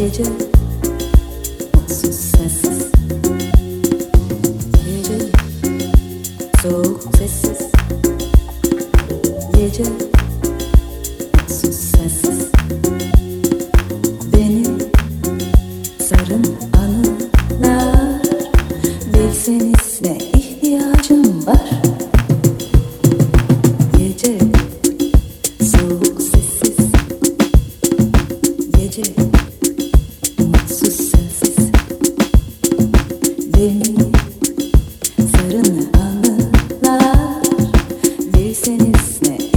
gece. Mutsuz sessiz. Gece. Soğuk sessiz. Gece. Mutsuz sessiz. Beni Sarın anılar. Bilseniz ne ihtiyacım var. Gece. Soğuk sessiz. Gece. Dismiss.